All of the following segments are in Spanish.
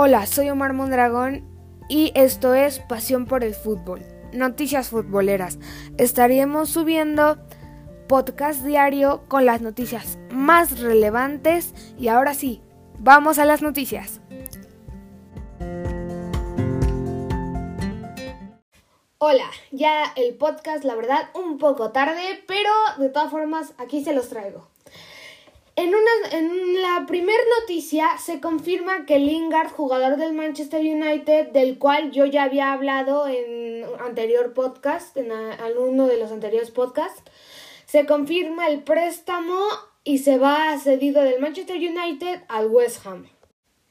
Hola, soy Omar Mondragón y esto es Pasión por el Fútbol. Noticias futboleras. Estaremos subiendo podcast diario con las noticias más relevantes y ahora sí, vamos a las noticias. Hola, ya el podcast, la verdad, un poco tarde, pero de todas formas aquí se los traigo. En, una, en la primera noticia se confirma que Lingard, jugador del Manchester United, del cual yo ya había hablado en anterior podcast, en uno de los anteriores podcasts, se confirma el préstamo y se va cedido del Manchester United al West Ham.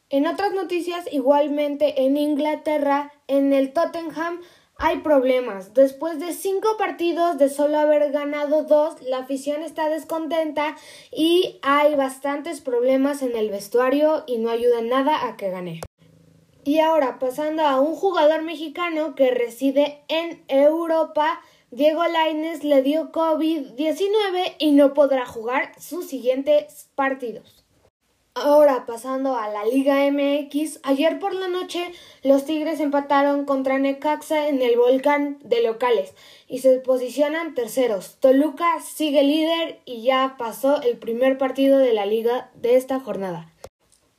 En otras noticias, igualmente en Inglaterra, en el Tottenham hay problemas. Después de cinco partidos de solo haber ganado dos, la afición está descontenta y hay bastantes problemas en el vestuario y no ayuda nada a que gane. Y ahora pasando a un jugador mexicano que reside en Europa, Diego Lainez le dio COVID-19 y no podrá jugar sus siguientes partidos. Ahora pasando a la Liga MX, ayer por la noche los Tigres empataron contra Necaxa en el volcán de locales y se posicionan terceros. Toluca sigue líder y ya pasó el primer partido de la liga de esta jornada.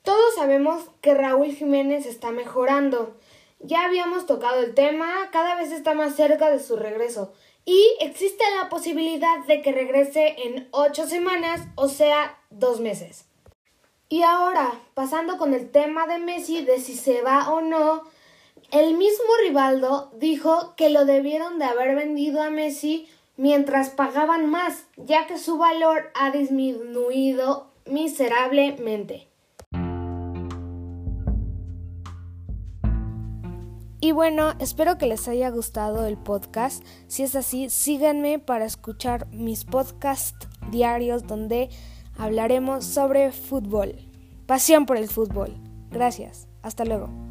Todos sabemos que Raúl Jiménez está mejorando. Ya habíamos tocado el tema, cada vez está más cerca de su regreso y existe la posibilidad de que regrese en ocho semanas, o sea, dos meses. Y ahora, pasando con el tema de Messi, de si se va o no, el mismo Rivaldo dijo que lo debieron de haber vendido a Messi mientras pagaban más, ya que su valor ha disminuido miserablemente. Y bueno, espero que les haya gustado el podcast. Si es así, síganme para escuchar mis podcasts diarios donde hablaremos sobre fútbol. Pasión por el fútbol. Gracias. Hasta luego.